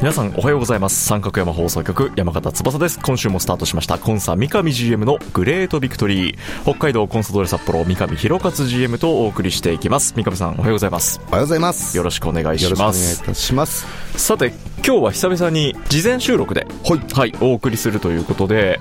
皆さんおはようございます。三角山放送局山形翼です。今週もスタートしました。コンサ三上 GM の Great Victory。北海道コンサドーレ札幌三上大勝 GM とお送りしていきます。三上さんおはようございます。おはようございます。よろしくお願いします。お願いいたします。さて今日は久々に事前収録で、はい。はい、お送りするということで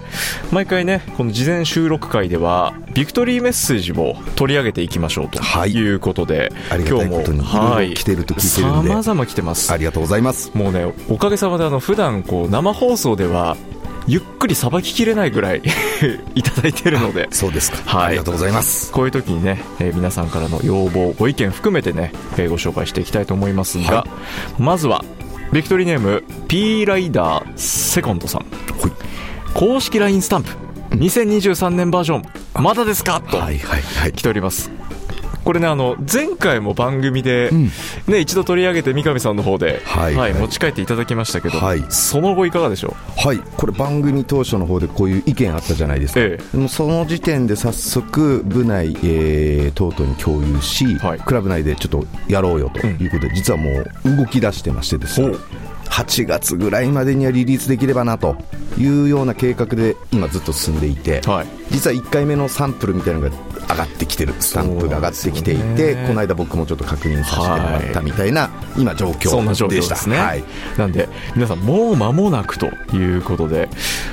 毎回ねこの事前収録会ではビクトリーメッセージも取り上げていきましょうとはい。いうことで、ありがたいことにいろい。ろ来てると聞いてるんで。さまざま来てます。ありがとうございます。もうねおかげさまであの普段こう生放送ではゆっくりさばききれないぐらい いただいてるので。そうですか、はい。ありがとうございます。こういう時にね、えー皆さんからの要望ご意見含めてね、えーご紹介していきたいと思いますが、はまずはビクトリーネーム P ライダーセコンドさん。はい。公式 LINE スタンプ2023年バージョンまだですか？と。はいはいはい。来ておりますこれねあの前回も番組で、ん。ね、一度取り上げて三上さんの方で、はい。はい持ち帰っていただきましたけど、はい。その後いかがでしょはい。これ番組当初の方でこういう意見あったじゃないですか、えもうその時点で早速部内、えー等々に共有し、はい。クラブ内でちょっとやろうよということで、実はもう動き出してましてですね。ほう。8月ぐらいまでにはリリースできればなというような計画で今ずっと進んでいて、はい実は1回目のサンプルみたいなのが上がってきてるスタンプが上がってきていて、ね。この間僕もちょっと確認させてもらったみたいな、今状況でした。そんな状況ですね、はい、なんで皆さんもう間もなくということで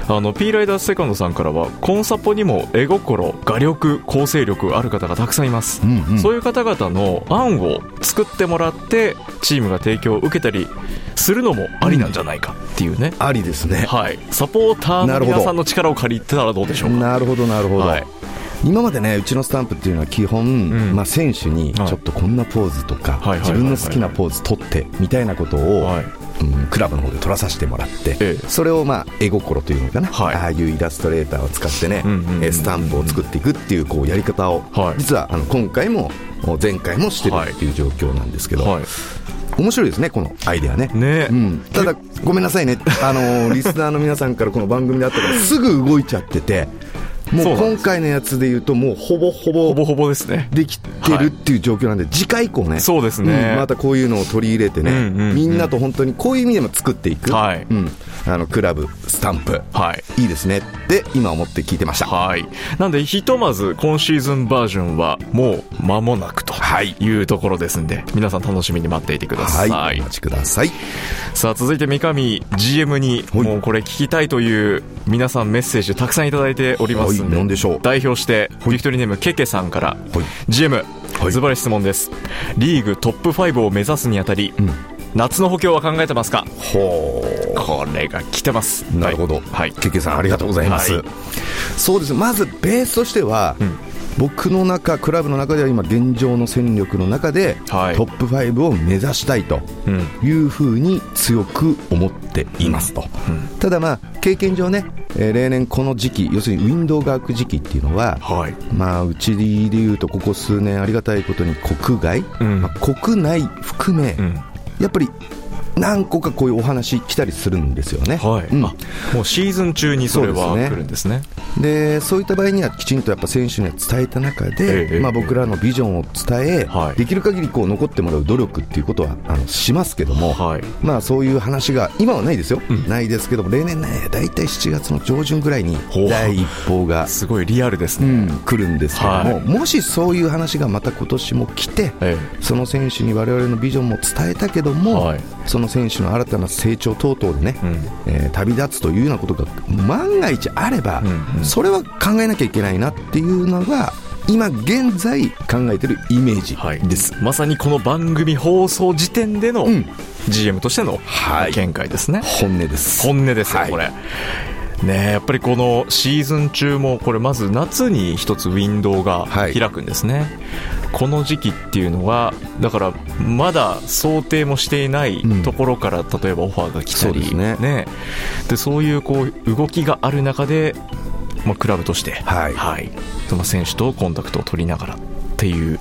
あの P ライダーセカンドさんからはコンサポにも絵心画力構成力ある方がたくさんいます、うんうん。そういう方々の案を作ってもらってチームが提供を受けたりするのもありなんじゃないかっていうね、ありですね。はい。サポーターの皆さんの力を借りてたらどうでしょうか。なるほどなるほど、はい。今までねうちのスタンプっていうのは基本、ん。まあ、選手にはい。ちょっとこんなポーズとか、はい自分の好きなポーズ取ってみたいなことを、はい。うんクラブの方で撮らさせてもらって、ええ。それをまあ絵心というのかな、はい。ああいうイラストレーターを使ってね、うスタンプを作っていくっていうこうやり方を、はい。実はあの今回も前回もしてるっていう状況なんですけど、はい。面白いですねこのアイデアね。ね。うん、ただごめんなさいね。あのリスナーの皆さんからこの番組であったからすぐ動いちゃっててもう今回のやつで言うともうほぼほぼほぼほぼですね。できてるっていう状況なんで、次回以降ね。そうですね。んまたこういうのを取り入れてね、うんうんうん。みんなと本当にこういう意味でも作っていく、はい。うん、あのクラブスタンプ。はい。いいですねって今思って聞いてました。はい。なんで、ひとまず、今シーズンバージョンは、もう間もなくとい。うところですんで、皆さん楽しみに待っていてくださ。はい。い、お待ちください。さあ、続いて三上 GM に、はい。もうこれ聞きたいという、皆さんメッセージたくさんいただいておりますんはいで、しょう？代表して、ビクトリーネームケケさんから、はい。GM、はい。ズバリ質問です。リーグトップ5を目指すにあたり、夏の補強は考えてますか？ほこれが来てます。うなるほど、はい。ケケさんありがとうございます、はい。そうです。まずベースとしては、ん僕の中クラブの中では今現状の戦力の中で、はいトップ5を目指したいとうん。いうふうに強く思っていますと、ただまあ経験上ね、えー例年この時期要するにウィンドウが開く時期っていうのは、はい。まあ、うちでいうとここ数年ありがたいことに国外、うんまあ国内含め、うん。やっぱり何個かこういうお話来たりするんですよね。はい、うん。あもうシーズン中にそれはそうですね。来るんですね。でそういった場合にはきちんとやっぱ選手には伝えた中で、ええまあ、僕らのビジョンを伝え、はい。できる限りこう残ってもらう努力っていうことはあのしますけども、はい。まあ、そういう話が今はないですよ、ん。ないですけども例年ね大体7月の上旬ぐらいに第一報が、すごいリアルですうね、ん、来るんですけども、はい。もしそういう話がまた今年も来て、え。その選手に我々のビジョンも伝えたけども、はい。そのの選手の新たな成長等々でね、うん、えー、旅立つというようなことが万が一あれば、うんうん、それは考えなきゃいけないなっていうのが今現在考えてるイメージです、はい、まさにこの番組放送時点での GM としての見解ですね、はい、本音です。本音ですよ、はい、これ。ねやっぱりこのシーズン中もこれまず夏に一つウィンドウが開くんですね、はい、この時期っていうのはだからまだ想定もしていないところから、例えばオファーが来たり、うん、ね、ね、でそういうこう動きがある中で、まあ、クラブとして、はい。はい。その選手とコンタクトを取りながらっていう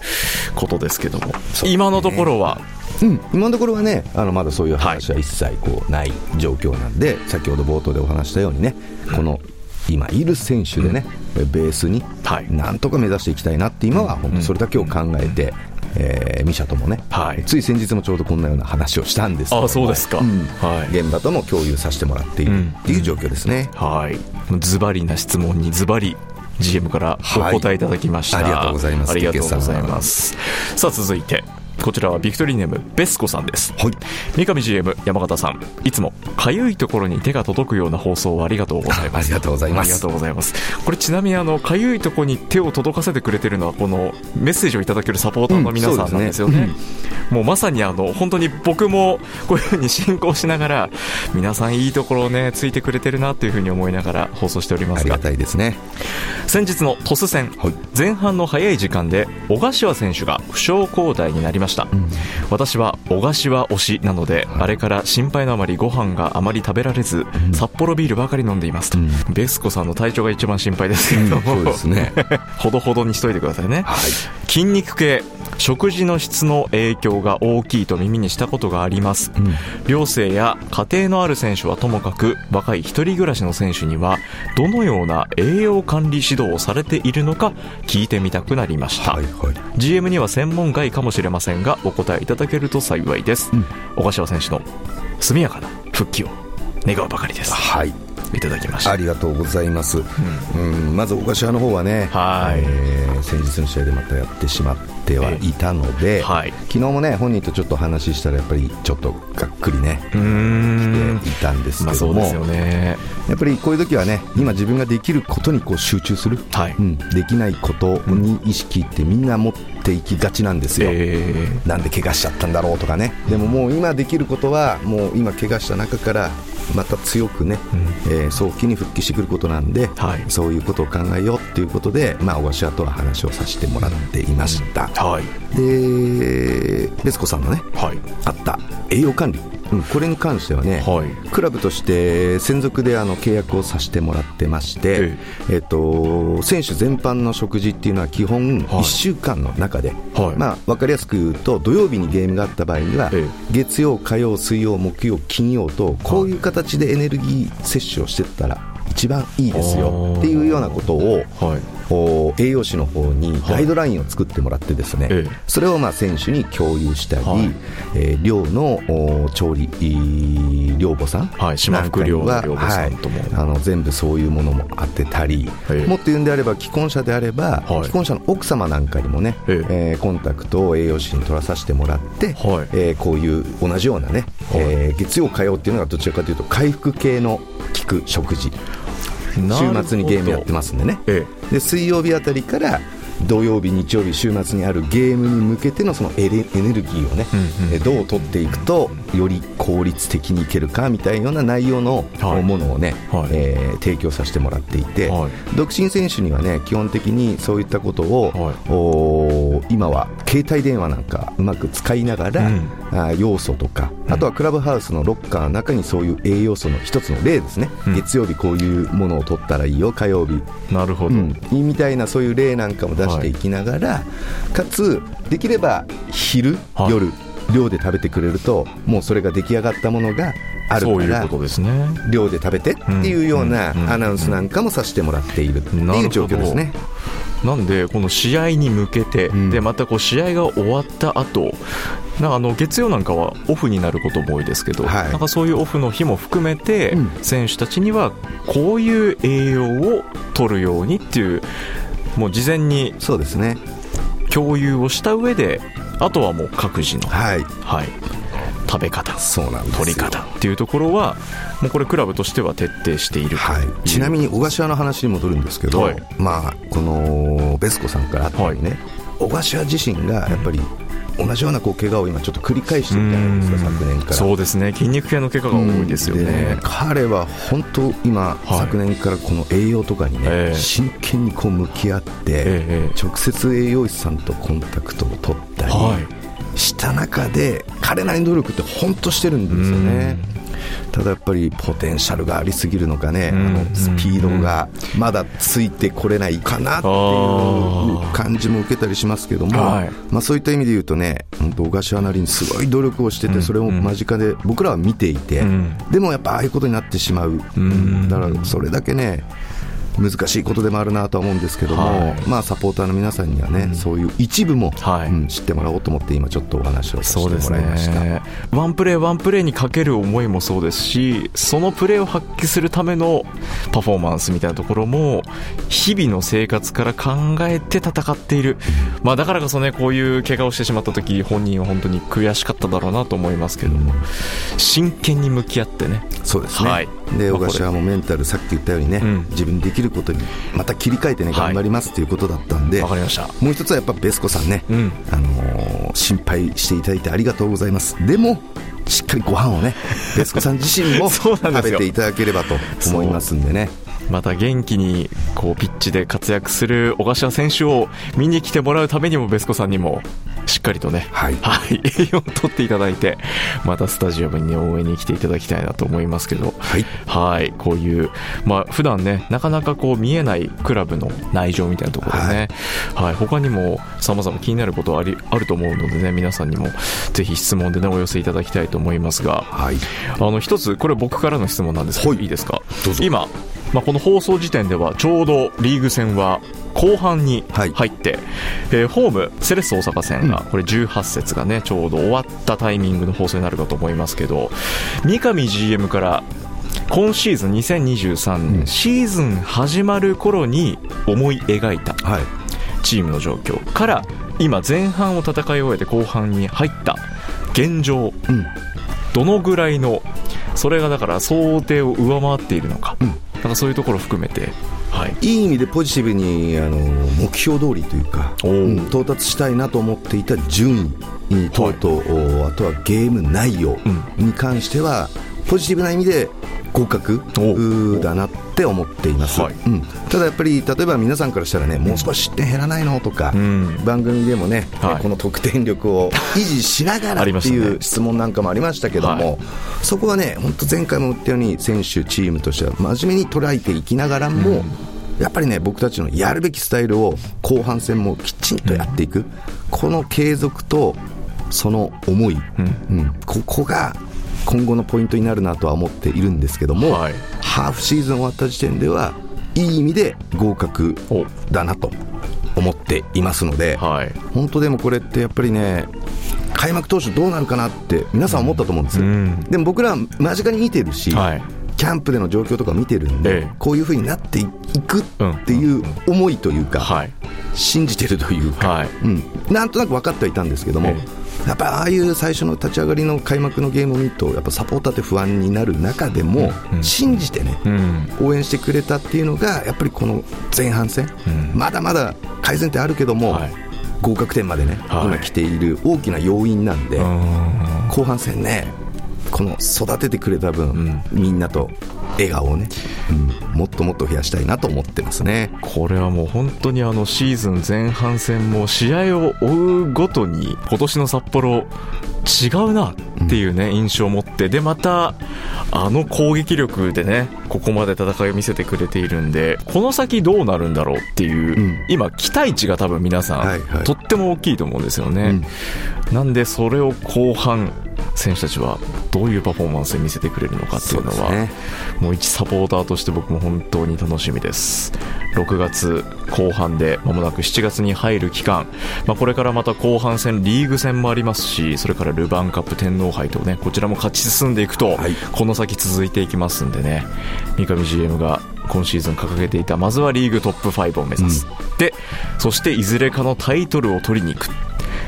ことですけども、ね、今のところは？うん、今のところはねあのまだそういう話は一切こうない状況なんで、はい、先ほど冒頭でお話したようにねこの今いる選手でね、うん、ベースになんとか目指していきたいなって今は本当それだけを考えて、えー、ミシャともね、はい、つい先日もちょうどこんなような話をしたんですけどあそうですか、うん、はい、現場とも共有させてもらっているっていう状況ですね、うん、はい。ズバリな質問にズバリ GM からお答えいただきました、はい、ありがとうございます。ありがとうございます。さあ続いてこちらはビクトリーネームベスコさんです、はい、三上 GM 山形さん。いつもかゆいところに手が届くような放送をありがとうございます。ありがとうございます。ありがとうございます。これちなみにあのかゆいところに手を届かせてくれてるのはこのメッセージをいただけるサポーターの皆さんなんですよね。うんね。うん、もうまさにあの本当に僕もこういうふうに進行しながら皆さんいいところをねついてくれてるなというふうに思いながら放送しておりますが。ありがたいですね。先日のトス戦、はい、前半の早い時間で小柏選手が負傷交代になりました、うん私は小柏推しなので、あれから心配のあまりご飯があまり食べられず、札幌ビールばかり飲んでいますと、ベスコさんの体調が一番心配ですけれども、そうですね。ほどほどにしといてくださいね、はい、筋肉系食事の質の影響が大きいと耳にしたことがあります、うん、寮生や家庭のある選手はともかく若い一人暮らしの選手にはどのような栄養管理指導をされているのか聞いてみたくなりました、はいはい、GM には専門外かもしれませんがお答えいただけると幸いです、うん、小柏選手の速やかな復帰を願うばかりです。はいいただきました。ありがとうございます、うん、うん、まず小柏の方はね、はい。えー、先日の試合でまたやってしまってはいたので、えーはい、昨日もね本人とちょっと話したらやっぱりちょっとがっくりね来ていたんですけども、まあ、そうですよね。やっぱりこういう時はね今自分ができることにこう集中する、はい。うん、できないことに意識ってみんな持っていきがちなんですよ、えー、なんで怪我しちゃったんだろうとかね。でももう今できることはもう今怪我した中からまた強くね、うん、えー、早期に復帰してくることなんで、はい、そういうことを考えようということで、まあ、小柏とは話をさせてもらっていました、うん。はい、でベスコさんのね、はい、あった栄養管理うん、これに関してはね、はい、クラブとして専属であの契約をさせてもらってまして、ええ。えっと、選手全般の食事っていうのは基本1週間の中で、はい、まあ、分かりやすく言うと土曜日にゲームがあった場合には、え、月曜、火曜、水曜、木曜、金曜とこういう形でエネルギー摂取をしていったら一番いいですよっていうようなことを、はい。栄養士の方にガイドラインを作ってもらってですね、はい、それをまあ選手に共有したり、はい、えー、寮の調理寮母さんはい、島福寮の寮母さんとも、はい、あの全部そういうものも当てたり、もっと言うんであれば既婚者であれば、既婚者の奥様なんかにもね、えー、コンタクトを栄養士に取らさせてもらって、はい。えー、こういう同じようなね、えー、月曜火曜っていうのがどちらかというと回復系の効く食事週末にゲームやってますんでね、ええ、で水曜日あたりから土曜日、日曜日、週末にあるゲームに向けてのそのエネルギーをね、うんうん、どう取っていくとより効率的にいけるかみたいな内容のものをね、はい、えー、提供させてもらっていて、はい、独身選手にはね基本的にそういったことを、はい、今は携帯電話なんかうまく使いながら、うん、あ要素とか、あとはクラブハウスのロッカーの中にそういう栄養素の一つの例ですね、うん、月曜日こういうものを取ったらいいよ火曜日。なるほど、うん、みたいなそういう例なんかも出していきながら、はい、かつできれば昼、はい、夜量で食べてくれるともうそれが出来上がったものがあるから量で食べてっていうようなアナウンスなんかもさせてもらっているっていう状況ですね。なんで、この試合に向けて、うん、でまたこう試合が終わった後なんかあの月曜なんかはオフになることも多いですけど、はい、なんかそういうオフの日も含めて、うん、選手たちにはこういう栄養を取るようにっていうもう事前にそうですね。共有をした上であとはもう各自の、はい。はい、食べ方そうなん取り方っていうところはもうこれクラブとしては徹底しているはい、ちなみに小柏の話に戻るんですけど、はい、まあこのベスコさんからあったね、はい、小柏自身がやっぱり、同じようなこう怪我を今ちょっと繰り返してるじゃないですか昨年から。そうですね。筋肉系の怪我が多いですよね。ね、彼は本当今、はい、昨年からこの栄養とかにね、えー、真剣にこう向き合って、えー、直接栄養士さんとコンタクトを取ったり、した中で彼なりの努力って本当してるんですよね。ただやっぱりポテンシャルがありすぎるのかね、あのスピードがまだついてこれないかなっていう感じも受けたりしますけども、まあ、そういった意味で言うとね、本当、小柏なりにすごい努力をしてて、それを間近で僕らは見ていて、でもやっぱああいうことになってしまう、だからそれだけね、難しいことでもあるなとは思うんですけども、はい、まあ、サポーターの皆さんにはね、うん、そういう一部も、はい、うん、知ってもらおうと思って今ちょっとお話をさせてもらいました、ね、ワンプレーワンプレーにかける思いもそうですしそのプレーを発揮するためのパフォーマンスみたいなところも日々の生活から考えて戦っている、まあ、だからこそねこういう怪我をしてしまった時本人は本当に悔しかっただろうなと思いますけども真剣に向き合ってね。そうですね、はい、で小柏もメンタルさっき言ったようにね、うん、自分できることにまた切り替えてね頑張りますということだったんで、わ、かりました。もう一つはやっぱベスコさんね、うん、あのー、心配していただいてありがとうございます。でもしっかりご飯をね ベスコさん自身も食べていただければと思いますんでね。また元気にこうピッチで活躍する小柏選手を見に来てもらうためにもベスコさんにもしっかりとね、はい、はい、栄養をとっていただいてまたスタジアムに、ね、応援に来ていただきたいなと思いますけど、はい、はい。こういう、まあ普段ねなかなかこう見えないクラブの内情みたいなところね、はい、はい、他にもさまざま気になることありあると思うのでね皆さんにもぜひ質問でねお寄せいただきたいと思いますが、はい、あの一つこれ僕からの質問なんですけど、い。いですか？今まあ、この放送時点ではちょうどリーグ戦は後半に入って、はい、えー、ホームセレッソ大阪戦が、これ18節がねちょうど終わったタイミングの放送になるかと思いますけど三上 GM から今シーズン2023年、うん、シーズン始まる頃に思い描いたチームの状況。から今前半を戦い終えて後半に入った現状、うん、どのぐらいのそれがだから想定を上回っているのか、うんなんかそういうところを含めて、はい、いい意味でポジティブにあの目標通りというか、う。ん、到達したいなと思っていた順位等々、はい、あとはゲーム内容に関しては、ポジティブな意味で合格だなって思っています、はい。うん、ただやっぱり例えば皆さんからしたらねもう少し失点減らないのとか、うん、番組でもね、はい、この得点力を維持しながらっていう質問なんかもありましたけども、はい、そこはね本当前回も言ったように選手チームとしては真面目に捉えていきながらも、うん。やっぱりね、僕たちのやるべきスタイルを後半戦もきちんとやっていく、うん、この継続とその思い、うん、うん、ここが今後のポイントになるなとは思っているんですけども、はい、ハーフシーズン終わった時点ではいい意味で合格だなと思っていますので、はい、本当でもこれってやっぱりね開幕当初どうなるかなって皆さん思ったと思うんですよ、うん、でも僕らは間近に見てるし、はい、キャンプでの状況とか見てるんで、ええ、こういうふうになっていくっていう思いというか、はい、信じてるというか、はい。うん、なんとなく分かってはいたんですけども、えやっぱああいう最初の立ち上がりの開幕のゲームを見るとやっぱサポーターって不安になる中でも、信じてね、応援してくれたっていうのがやっぱりこの前半戦、まだまだ改善点あるけども、合格点までね、今来ている大きな要因なんで、後半戦ねこの育ててくれた分、みんなと笑顔をね、うん、もっともっと増やしたいなと思ってますね。これはもう本当にあのシーズン前半戦も試合を追うごとに今年の札幌違うなっていうね、印象を持ってでまたあの攻撃力でねここまで戦いを見せてくれているんでこの先どうなるんだろうっていう、うん、今期待値が多分皆さん、はいはい、とっても大きいと思うんですよね、うん、なんでそれを後半選手たちはどういうパフォーマンスで見せてくれるのかっていうのは、ね、もう一サポーターとして僕も本当に楽しみです。6月後半でまもなく7月に入る期間、まあ、これからまた後半戦リーグ戦もありますしそれからルヴァンカップ天皇杯とねこちらも勝ち進んでいくと、はい、この先続いていきますんでね。三上 GM が今シーズン掲げていたまずはリーグトップ5を目指す、うん、でそしていずれかのタイトルを取りに行く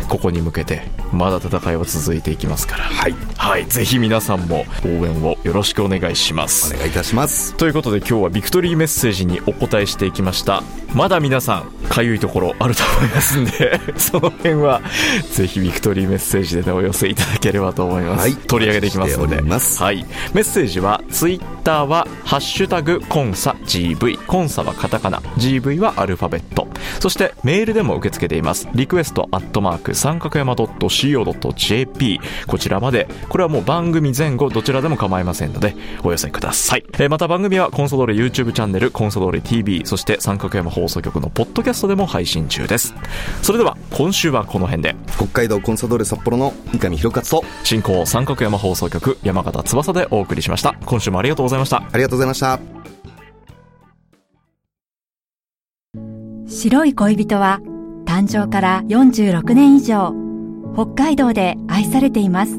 ここに向けてまだ戦いは続いていきますから。はい、はい、ぜひ皆さんも応援をよろしくお願いします。お願いいたします。ということで今日はビクトリーメッセージにお答えしていきました。まだ皆さんかゆいところあると思いますんで その辺はぜひビクトリーメッセージで、ね、お寄せいただければと思います、はい、取り上げていきますので。はい、メッセージはツイッターは「ハッシュタグコンサ GV」コンサはカタカナ。GV はアルファベット。そしてメールでも受け付けています。リクエストアットマーク三角山 .co.jp こちらまで。これはもう番組前後どちらでも構いませんのでお寄せください、えまた番組はコンソドーレ YouTube チャンネルコンソドーレ TV そして三角山放送局のポッドキャストでも配信中です。それでは今週はこの辺で。北海道コンサドーレ札幌の三上弘勝と進行三角山放送局山形翼でお送りしました。今週もありがとうございました。ありがとうございました。白い恋人は誕生から46年以上北海道で愛されています。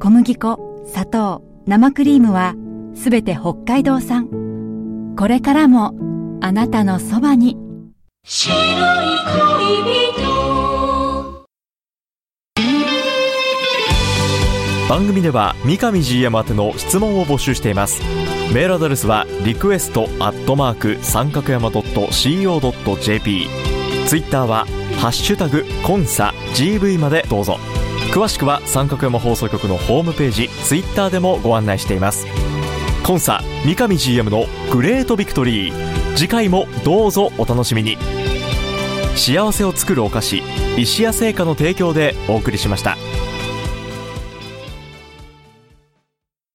小麦粉砂糖生クリームはすべて北海道産。これからもあなたのそばに。白い恋人。番組では三上 GM 宛ての質問を募集しています。メールアドレスはリクエストアットマーク三角山 .co.jp ツイッターはハッシュタグコンサ GV までどうぞ。詳しくは三角山放送局のホームページツイッターでもご案内しています。コンサ三上 GM のグレートビクトリー。次回もどうぞお楽しみに。幸せを作るお菓子石屋製菓の提供でお送りしました。